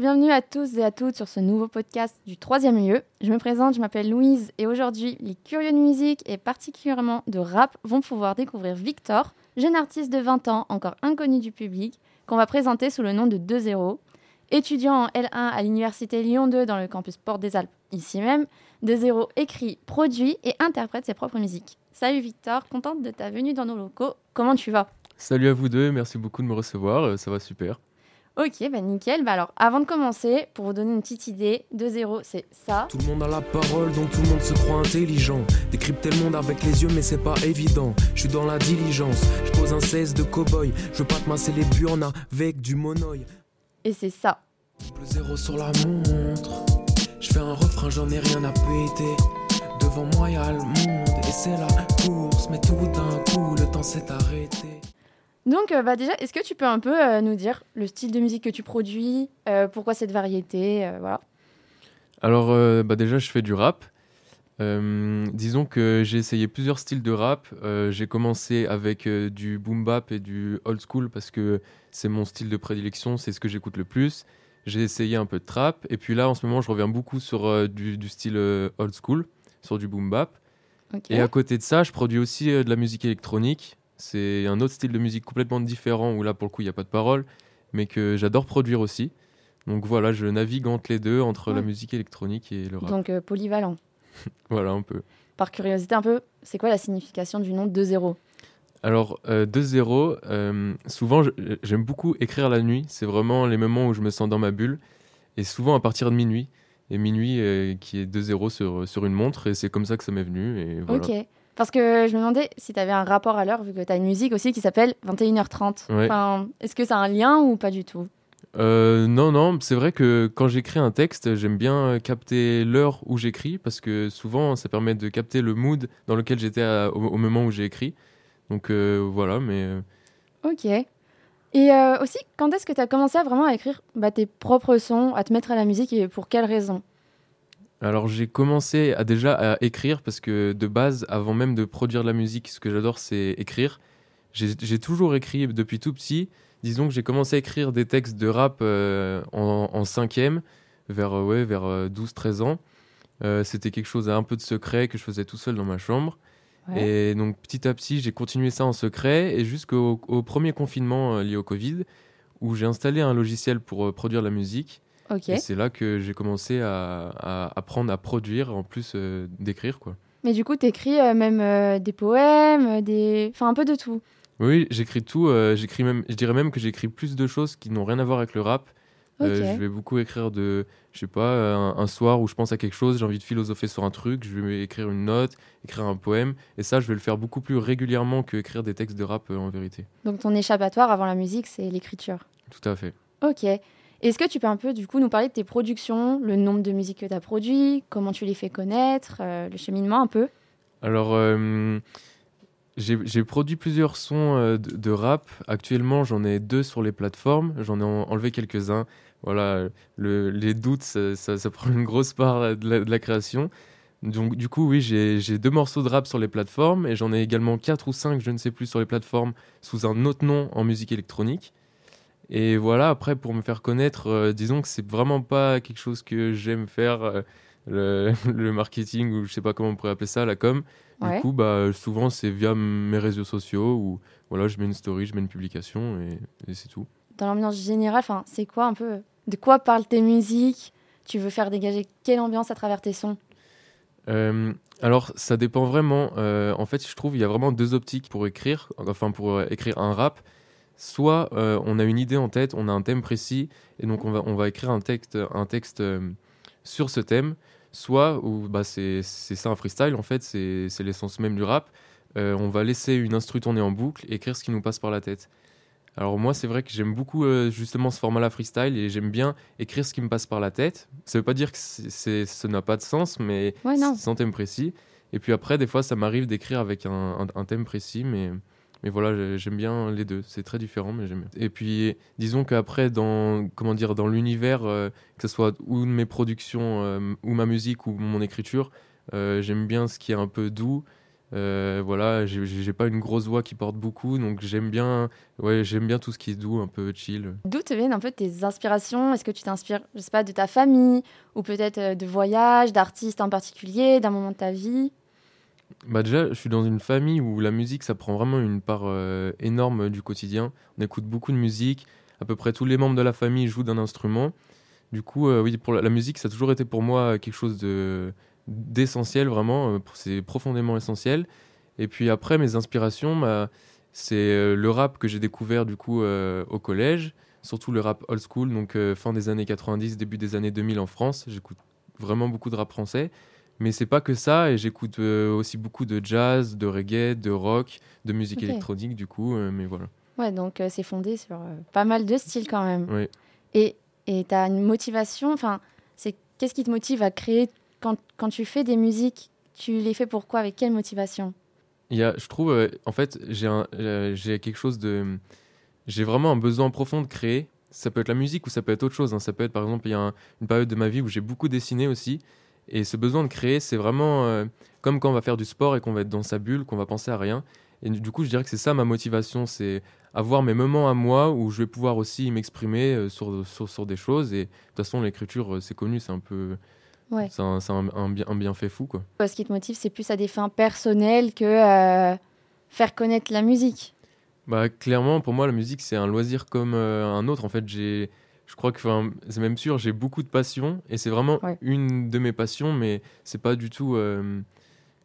bienvenue à tous et à toutes sur ce nouveau podcast du troisième lieu. Je me présente, je m'appelle Louise et aujourd'hui, les curieux de musique et particulièrement de rap vont pouvoir découvrir Victor, jeune artiste de 20 ans, encore inconnu du public, qu'on va présenter sous le nom de 2-0. Étudiant en L1 à l'université Lyon 2 dans le campus Porte des Alpes, ici même, 2-0 écrit, produit et interprète ses propres musiques. Salut Victor, contente de ta venue dans nos locaux. Comment tu vas? Salut à vous deux, merci beaucoup de me recevoir, euh, ça va super. Ok, bah nickel. Bah alors, avant de commencer, pour vous donner une petite idée, 2-0, c'est ça. Tout le monde a la parole, donc tout le monde se croit intelligent. Décrypter le monde avec les yeux, mais c'est pas évident. Je suis dans la diligence, je pose un 16 de cow-boy. Je veux pas te masser les burnes avec du monoï. Et c'est ça. Le zéro sur la montre. Je fais un refrain, j'en ai rien à péter. Devant moi, y'a le monde, et c'est la course. Mais tout d'un coup, le temps s'est arrêté. Donc, euh, bah déjà, est-ce que tu peux un peu euh, nous dire le style de musique que tu produis, euh, pourquoi cette variété, voilà. Alors bah déjà je fais du rap. Euh, disons que j'ai essayé plusieurs styles de rap. Euh, j'ai commencé avec euh, du boom bap et du old school parce que c'est mon style de prédilection, c'est ce que j'écoute le plus. J'ai essayé un peu de trap et puis là en ce moment je reviens beaucoup sur du, du style old school, sur du boom bap. Et à côté de ça, je produis aussi de la musique électronique. C'est un autre style de musique complètement différent où là pour le coup il n'y a pas de parole, mais que j'adore produire aussi. Donc voilà, je navigue entre les deux, entre la musique électronique et le rap. Donc, euh, polyvalent. Voilà un peu. Par curiosité, un peu, c'est quoi la signification du nom 2-0 Alors, euh, 2-0, euh, souvent je- j'aime beaucoup écrire la nuit. C'est vraiment les moments où je me sens dans ma bulle. Et souvent à partir de minuit. Et minuit euh, qui est 2-0 sur, sur une montre. Et c'est comme ça que ça m'est venu. Et voilà. Ok. Parce que je me demandais si tu avais un rapport à l'heure, vu que tu as une musique aussi qui s'appelle 21h30. Ouais. Enfin, est-ce que ça a un lien ou pas du tout? Euh, non, non, c'est vrai que quand j'écris un texte, j'aime bien capter l'heure où j'écris parce que souvent ça permet de capter le mood dans lequel j'étais au, au moment où j'ai écrit. Donc euh, voilà, mais euh, Ok. Et euh, aussi, quand est-ce que tu as commencé à vraiment à écrire bah, tes propres sons, à te mettre à la musique et pour quelles raisons? Alors j'ai commencé à déjà à écrire parce que de base, avant même de produire de la musique, ce que j'adore c'est écrire. J'ai toujours écrit depuis tout petit. Disons que j'ai commencé à écrire des textes de rap euh, en, en cinquième, vers, euh, ouais, vers 12-13 ans. Euh, C'était quelque chose à un peu de secret que je faisais tout seul dans ma chambre. Et donc petit à petit, j'ai continué ça en secret et jusqu'au au premier confinement lié au Covid, où j'ai installé un logiciel pour produire la musique. Et c'est là que j'ai commencé à, à apprendre à produire en plus euh, d'écrire quoi. Mais du coup, tu écris même euh, des poèmes, euh, des... enfin un peu de tout. Oui, j'écris tout. euh, j'écris même, je dirais même que j'écris plus de choses qui n'ont rien à voir avec le rap. Euh, je vais beaucoup écrire de, je sais pas, un, un soir où je pense à quelque chose, j'ai envie de philosopher sur un truc, je vais écrire une note, écrire un poème, et ça, je vais le faire beaucoup plus régulièrement que écrire des textes de rap euh, en vérité. Donc ton échappatoire avant la musique, c'est l'écriture. Tout à fait. Ok. Est-ce que tu peux un peu du coup nous parler de tes productions, le nombre de musiques que tu as produit, comment tu les fais connaître, euh, le cheminement un peu? Alors, euh, j'ai produit plusieurs sons euh, de, rap. Actuellement, j'en ai deux sur les plateformes. J'en ai en- enlevé quelques-uns. Voilà, le- les doutes, ça, prend une grosse part de la, de la création. Donc, du coup, oui, j'ai deux morceaux de rap sur les plateformes et j'en ai également quatre ou cinq, je ne sais plus, sur les plateformes sous un autre nom en musique électronique. Et voilà, après, pour me faire connaître, euh, disons que c'est vraiment pas quelque chose que j'aime faire, euh, le, le marketing ou je sais pas comment on pourrait appeler ça, la com. Ouais. Du coup, bah, souvent, c'est via mes réseaux sociaux où voilà, je mets une story, je mets une publication et, et c'est tout. Dans l'ambiance générale, c'est quoi un peu De quoi parlent tes musiques? Tu veux faire dégager quelle ambiance à travers tes sons? Euh, alors, ça dépend vraiment. Euh, en fait, je trouve il y a vraiment deux optiques pour écrire, enfin pour écrire un rap. Soit euh, on a une idée en tête, on a un thème précis, et donc on va, on va écrire un texte, un texte euh, sur ce thème. Soit, ou bah, c'est ça un freestyle, en fait, c'est l'essence même du rap. Euh, on va laisser une instru tourner en boucle, et écrire ce qui nous passe par la tête. Alors moi, c'est vrai que j'aime beaucoup justement ce format-là freestyle, et j'aime bien écrire ce qui me passe par la tête. Ça veut pas dire que c'est- ça n'a pas de sens, mais Ouais, sans thème précis. Et puis après, des fois, ça m'arrive d'écrire avec un, un- un thème précis, mais, mais voilà, j'ai- j'aime bien les deux. C'est très différent, mais j'aime bien. Et puis, disons qu'après, dans, comment dire, dans l'univers, euh, que ce soit ou mes productions, euh, ou ma musique, ou mon écriture, euh, j'aime bien ce qui est un peu doux, voilà, j'ai- pas une grosse voix qui porte beaucoup, donc j'aime bien, ouais, j'aime bien tout ce qui est doux, un peu chill. D'où te viennent un peu tes inspirations? Est-ce que tu t'inspires, je sais pas, de ta famille? Ou peut-être de voyages, d'artistes en particulier, d'un moment de ta vie? Bah déjà, je suis dans une famille où la musique, ça prend vraiment une part euh, énorme du quotidien. On écoute beaucoup de musique. À peu près tous les membres de la famille jouent d'un instrument. Du coup, euh, oui, pour la, musique, ça a toujours été pour moi quelque chose de d'essentiel, vraiment. euh, C'est profondément essentiel. Et puis après, mes inspirations, bah, c'est euh, le rap que j'ai découvert du coup euh, au collège, surtout le rap old school, donc euh, fin des années 90, début des années 2000 en France. J'écoute vraiment beaucoup de rap français. Mais c'est pas que ça, et j'écoute euh, aussi beaucoup de jazz, de reggae, de rock, de musique électronique, du coup, euh, mais voilà. Ouais, donc euh, c'est fondé sur pas mal de styles quand même. Oui. Et et tu as une motivation, enfin, c'est qu'est-ce qui te motive à créer quand, quand tu fais des musiques Tu les fais pourquoi Avec quelle motivation? Il y a, je trouve, euh, en fait, j'ai euh, quelque chose de. J'ai vraiment un besoin profond de créer. Ça peut être la musique ou ça peut être autre chose. hein. Ça peut être, par exemple, il y a un- une période de ma vie où j'ai beaucoup dessiné aussi. Et ce besoin de créer, c'est vraiment euh, comme quand on va faire du sport et qu'on va être dans sa bulle, qu'on va penser à rien. Et du coup, je dirais que c'est ça ma motivation, c'est avoir mes moments à moi où je vais pouvoir aussi m'exprimer euh, sur, sur, sur des choses. Et de toute façon, l'écriture, euh, c'est connu, c'est un peu. Ouais. C'est un, un, un bien, un bienfait fou, quoi. Ce qui te motive, c'est plus à des fins personnelles que euh, faire connaître la musique. Bah, clairement, pour moi, la musique, c'est un loisir comme euh, un autre. En fait, j'ai, je crois que, c'est même sûr, j'ai beaucoup de passion et c'est vraiment Ouais. une de mes passions, mais c'est pas du tout. euh,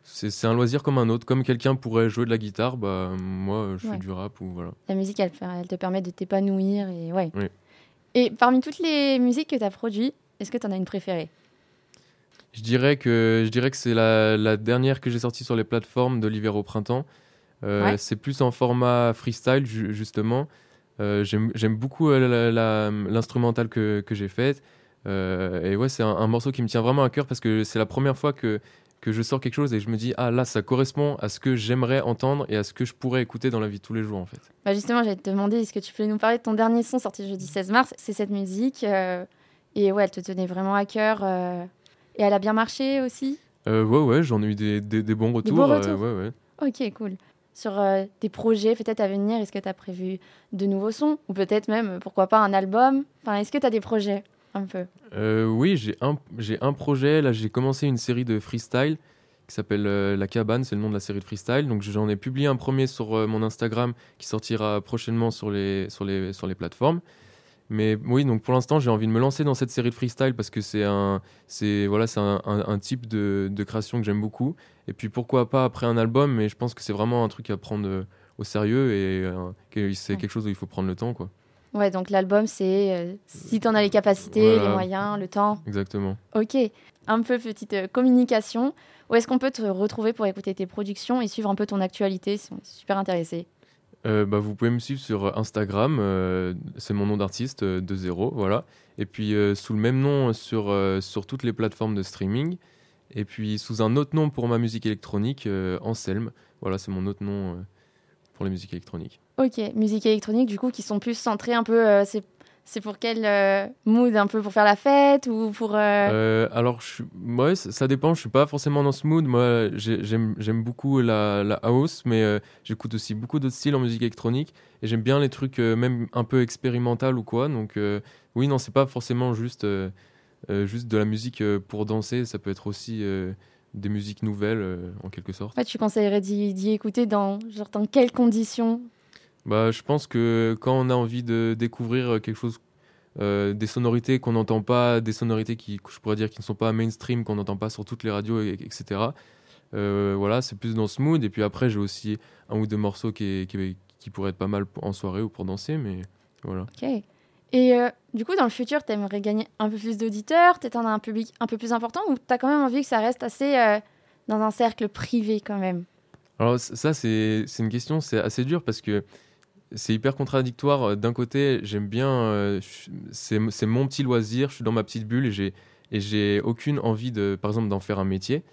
c'est, c'est un loisir comme un autre. Comme quelqu'un pourrait jouer de la guitare, bah, moi, je Ouais. fais du rap ou voilà. La musique, elle, elle te permet de t'épanouir. Et, ouais. Oui. et parmi toutes les musiques que tu as produites, est-ce que tu en as une préférée? Je dirais que, je dirais que c'est la, la dernière que j'ai sortie sur les plateformes de l'hiver au printemps. Euh, Ouais. C'est plus en format freestyle, ju- justement. Euh, J'aime beaucoup euh, l'instrumental que, que j'ai faite. Euh, et ouais, c'est un, un morceau qui me tient vraiment à cœur parce que c'est la première fois que, que je sors quelque chose et je me dis, ah là, ça correspond à ce que j'aimerais entendre et à ce que je pourrais écouter dans la vie de tous les jours, en fait. bah Justement, j'allais te demander, est-ce que tu peux nous parler de ton dernier son sorti jeudi 16 mars? C'est cette musique. et ouais, elle te tenait vraiment à cœur. et elle a bien marché aussi? Euh, ouais, ouais, j'en ai eu des, des, des bons retours. bons euh, retours. ouais, ouais. Ok, cool. Sur euh, tes projets peut-être à venir, est-ce que tu as prévu de nouveaux sons Ou peut-être même, pourquoi pas, un album? Enfin, Est-ce que tu as des projets un peu? Euh, oui, j'ai un, un projet. Là, j'ai commencé une série de freestyle qui s'appelle euh, La Cabane, c'est le nom de la série de freestyle. Donc, j'en ai publié un premier sur mon Instagram qui sortira prochainement sur les, sur les, sur les plateformes. Mais oui, donc pour l'instant, j'ai envie de me lancer dans cette série de freestyle parce que c'est un, c'est voilà, c'est un, un- un type de, de création que j'aime beaucoup. Et puis pourquoi pas après un album, mais je pense que c'est vraiment un truc à prendre euh, au sérieux et euh, c'est quelque chose où il faut prendre le temps, quoi. Ouais, donc l'album, c'est euh, si tu en as les capacités, Voilà. les moyens, le temps. Exactement. Ok, un peu petite euh, communication. Où est-ce qu'on peut te retrouver pour écouter tes productions et suivre un peu ton actualité si on est super intéressé? Euh, bah, vous pouvez me suivre sur Instagram, euh, c'est mon nom d'artiste, euh, de zéro, voilà. Et puis euh, sous le même nom sur, sur toutes les plateformes de streaming. Et puis sous un autre nom pour ma musique électronique, Anselme. Voilà, c'est mon autre nom pour les musiques électroniques. Ok, musique électronique, du coup, qui sont plus centrées un peu. C'est pour quel euh, mood Un peu pour faire la fête ou pour. euh, Euh, alors, je ouais, ça, dépend, je suis pas forcément dans ce mood. Moi, j'ai- j'aime beaucoup la, la house, mais j'écoute aussi beaucoup d'autres styles en musique électronique. Et j'aime bien les trucs même un peu expérimental ou quoi. Donc, oui, non, c'est pas forcément juste, juste de la musique pour danser. Ça peut être aussi des musiques nouvelles, en quelque sorte. ouais, tu conseillerais d'y écouter dans, genre, dans quelles conditions Bah, je pense que quand on a envie de découvrir quelque chose, euh, des sonorités qu'on n'entend pas, des sonorités qui, je pourrais dire qui ne sont pas mainstream, qu'on n'entend pas sur toutes les radios, et- etc. Euh, voilà, c'est plus dans ce mood. Et puis après, j'ai aussi un ou deux morceaux qui, qui, qui pourraient être pas mal en soirée ou pour danser, mais voilà. Ok. Et euh, du coup, dans le futur, tu aimerais gagner un peu plus d'auditeurs en as un public un peu plus important Ou tu as quand même envie que ça reste assez euh, dans un cercle privé quand même? Alors ça, c'est une question, c'est assez dur parce que c'est hyper contradictoire. Euh, D'un côté, j'aime bien, euh, c'est mon petit loisir, je suis dans ma petite bulle et j'ai et j'ai aucune envie de, par exemple, d'en faire un métier.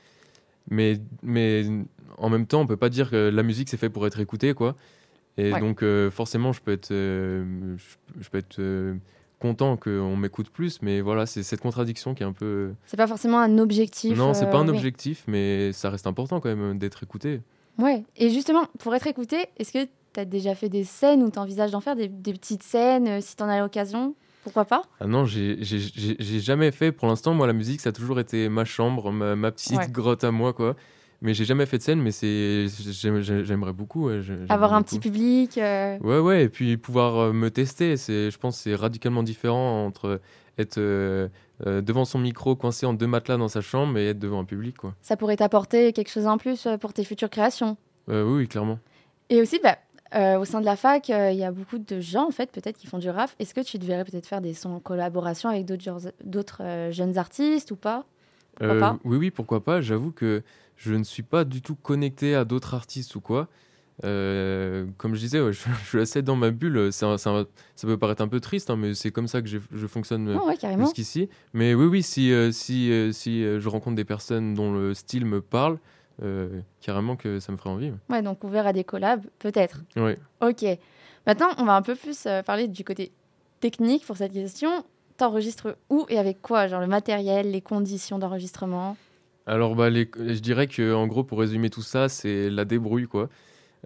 Mais mais en même temps, on peut pas dire que la musique c'est fait pour être écouté, quoi. Et Ouais. donc euh, forcément, je peux être, euh, je, je peux être content qu'on m'écoute plus, mais voilà, c'est cette contradiction qui est un peu. C'est pas forcément un objectif. Non, c'est pas un objectif, mais ça reste important quand même d'être écouté. Ouais. Et justement, pour être écouté, est-ce que tu as déjà fait des scènes ou tu envisages d'en faire des, des petites scènes euh, si tu en as l'occasion Pourquoi pas? Ah non, j'ai jamais fait. Pour l'instant, moi, la musique, ça a toujours été ma chambre, ma, ma petite Ouais. grotte à moi, quoi. Mais j'ai jamais fait de scène, mais c'est j'aime- j'aime- j'aimerais beaucoup. ouais, Avoir un petit public euh, Ouais, ouais, et puis pouvoir euh, me tester, c'est, je pense que c'est radicalement différent entre être euh, euh, devant son micro coincé en deux matelas dans sa chambre et être devant un public, quoi. Ça pourrait t'apporter quelque chose en plus pour tes futures créations. Oui, clairement. Et aussi, bah, euh, au sein de la fac, euh, il y a beaucoup de gens, en fait, peut-être, qui font du rap. Est-ce que tu devrais peut-être faire des sons en collaboration avec d'autres d'autres euh, jeunes artistes ou pas? Oui, oui, pourquoi pas. J'avoue que je ne suis pas du tout connecté à d'autres artistes ou quoi. Comme je disais, ouais, je, je suis assez dans ma bulle. Ça peut paraître un peu triste, hein, mais c'est comme ça que je fonctionne ouais, carrément. jusqu'ici. Mais oui, oui, si, si, si je rencontre des personnes dont le style me parle, euh, carrément que ça me ferait envie. Ouais, donc ouvert à des collabs, peut-être. Ouais. Ok. Maintenant, on va un peu plus euh, parler du côté technique pour cette question. T'enregistres où et avec quoi Genre le matériel, les conditions d'enregistrement? Alors, bah, les- je dirais que en gros, pour résumer tout ça, c'est la débrouille, quoi.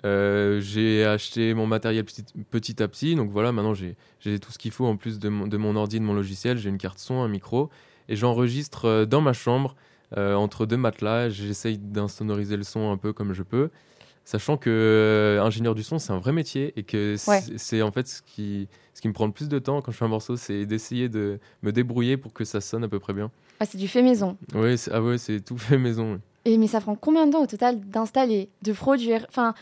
Euh, j'ai acheté mon matériel petit, petit à petit, donc voilà, maintenant j'ai tout ce qu'il faut en plus de mon, de mon ordi, de mon logiciel. J'ai une carte son, un micro, et j'enregistre euh, dans ma chambre, entre deux matelas. J'essaye d'insonoriser le son un peu comme je peux, sachant que euh, ingénieur du son, c'est un vrai métier, et que c'est Ouais. en fait ce qui, ce qui me prend le plus de temps quand je fais un morceau, c'est d'essayer de me débrouiller pour que ça sonne à peu près bien. Ah, c'est du fait maison. C'est- ah ouais, c'est tout fait maison. Et mais ça prend combien de temps au total d'installer, de produire Enfin,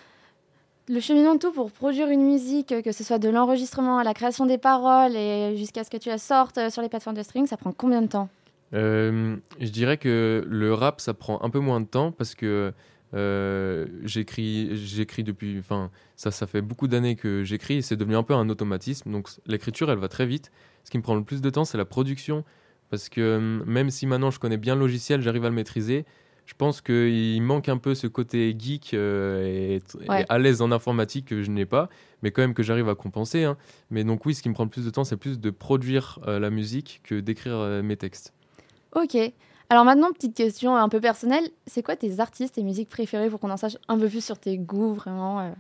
le cheminement de tout pour produire une musique, euh, que ce soit de l'enregistrement à la création des paroles et jusqu'à ce que tu la sortes euh, sur les plateformes de streaming, ça prend combien de temps? Euh, je dirais que le rap, ça prend un peu moins de temps parce que euh, j'écris, j'écris depuis, enfin, ça, ça fait beaucoup d'années que j'écris et c'est devenu un peu un automatisme. Donc l'écriture, elle va très vite. Ce qui me prend le plus de temps, c'est la production parce que euh, même si maintenant je connais bien le logiciel, j'arrive à le maîtriser. Je pense qu'il manque un peu ce côté geek euh, et, à l'aise en informatique que je n'ai pas, mais quand même que j'arrive à compenser. hein. Mais donc oui, ce qui me prend le plus de temps, c'est plus de produire euh, la musique que d'écrire mes textes. Ok. Alors maintenant, petite question un peu personnelle. C'est quoi tes artistes et musiques préférées pour qu'on en sache un peu plus sur tes goûts, vraiment euh?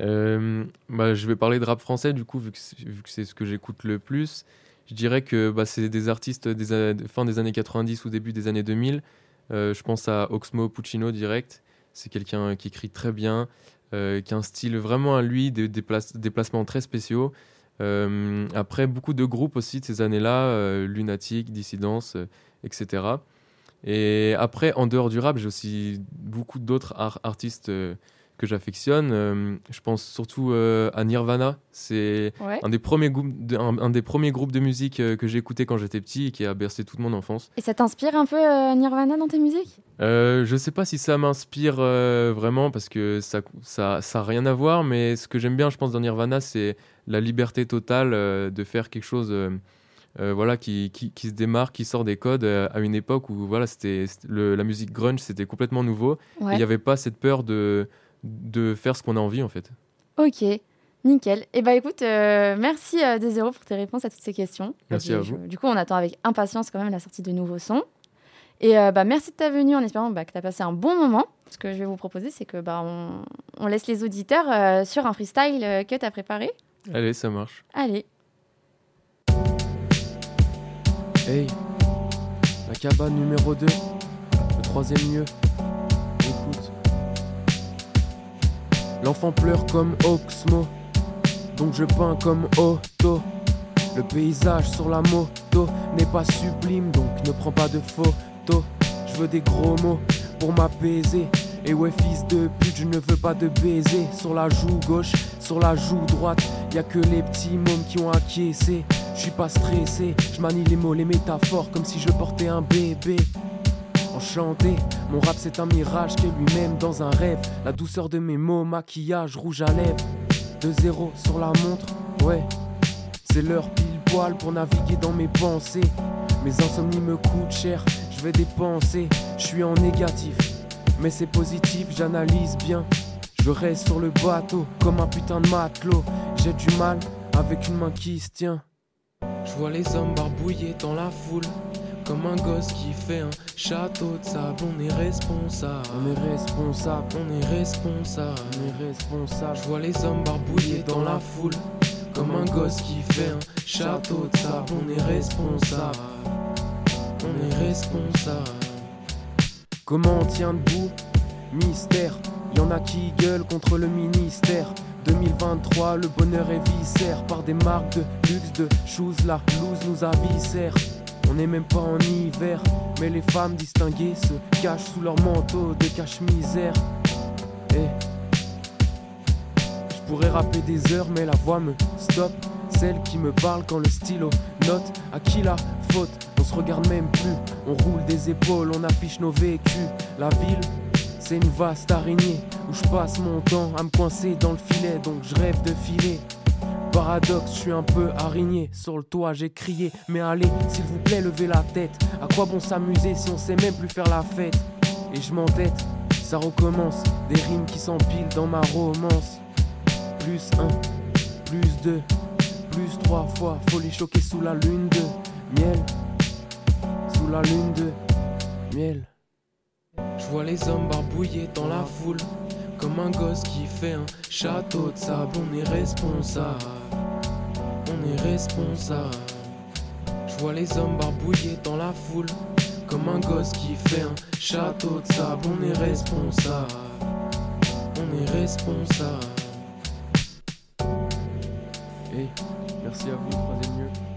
Euh, bah, je vais parler de rap français du coup, vu que c'est, ce que j'écoute le plus. Je dirais que bah, c'est des artistes des fin des années 90 ou début des années 2000. Euh, je pense à Oxmo Puccino direct. C'est quelqu'un qui écrit très bien, euh, qui a un style vraiment à lui, des, des, des placements très spéciaux. Euh, après, beaucoup de groupes aussi de ces années-là, euh, Lunatic, Dissidence, euh, etc. Et après, en dehors du rap, j'ai aussi beaucoup d'autres ar- artistes euh, que j'affectionne. Euh, je pense surtout euh, à Nirvana. C'est Ouais. un des premiers groupes de, un, un des premiers groupes de musique euh, que j'ai écouté quand j'étais petit et qui a bercé toute mon enfance. Et ça t'inspire un peu Nirvana dans tes musiques? Je sais pas si ça m'inspire vraiment parce que ça ça ça a rien à voir, mais ce que j'aime bien, je pense, dans Nirvana, c'est la liberté totale de faire quelque chose. euh, voilà, qui, qui, qui se démarque, qui sort des codes euh, à une époque où voilà, c'était la musique grunge, c'était complètement nouveau. Il Ouais. n'y avait pas cette peur de, de faire ce qu'on a envie, en fait. Ok. Nickel. Et bah écoute, euh, merci euh, pour tes réponses à toutes ces questions. Merci à je- vous. Du coup, on attend avec impatience quand même la sortie de nouveaux sons. Et euh, bah, merci de ta venue en espérant bah, que tu as passé un bon moment. Ce que je vais vous proposer, c'est que bah, on, on laisse les auditeurs euh, sur un freestyle euh, que tu as préparé. Allez, ça marche. Allez. Hey, la cabane numéro 2, le troisième lieu. L'enfant pleure comme Oxmo, donc je peins comme Otto. Le paysage sur la moto n'est pas sublime, donc ne prends pas de photos. Je veux des gros mots pour m'apaiser. Et ouais, fils de pute, je ne veux pas de baiser. Sur la joue gauche, sur la joue droite, y a que les petits mômes qui ont acquiescé. Je suis pas stressé, je manie les mots, les métaphores comme si je portais un bébé. Enchanté, mon rap c'est un mirage qui est lui-même dans un rêve. La douceur de mes mots, maquillage, rouge à lèvres. 2-0 sur la montre, ouais. C'est l'heure pile poil pour naviguer dans mes pensées. Mes insomnies me coûtent cher, je vais dépenser. Je suis en négatif, mais c'est positif, j'analyse bien. Je reste sur le bateau comme un putain de matelot. J'ai du mal avec une main qui se tient. Je vois les hommes barbouillés dans la foule. Comme un gosse qui fait un château de sable, on est responsable. On est responsable, on est responsable, on est responsable. Je vois les hommes barbouillés dans la foule. Comme un gosse qui fait un château de sable, on est responsable. On est responsable. Comment on tient debout? Mystère. Y en a qui gueulent contre le ministère. 2023, le bonheur est viscère par des marques de luxe, de choses, la loose nous aviscère. On n'est même pas en hiver, mais les femmes distinguées se cachent sous leur manteau de cache-misère. Et je pourrais rapper des heures, mais la voix me stoppe. Celle qui me parle quand le stylo note à qui la faute? On se regarde même plus, on roule des épaules, on affiche nos vécus. La ville, c'est une vaste araignée où je passe mon temps à me coincer dans le filet, donc je rêve de filer. Paradoxe, je suis un peu araignée. Sur le toit, j'ai crié, mais allez, s'il vous plaît, levez la tête. À quoi bon s'amuser si on sait même plus faire la fête? Et je m'entête, ça recommence. Des rimes qui s'empilent dans ma romance. Plus un, plus deux, plus trois fois. Faut les choquer sous la lune de miel. Sous la lune de miel. Je vois les hommes barbouillés dans la foule. Comme un gosse qui fait un château de sable, on est responsable. On est responsable. Je vois les hommes barbouillés dans la foule. Comme un gosse qui fait un château de sable, on est responsable. On est responsable. Et merci à vous, troisième lieu.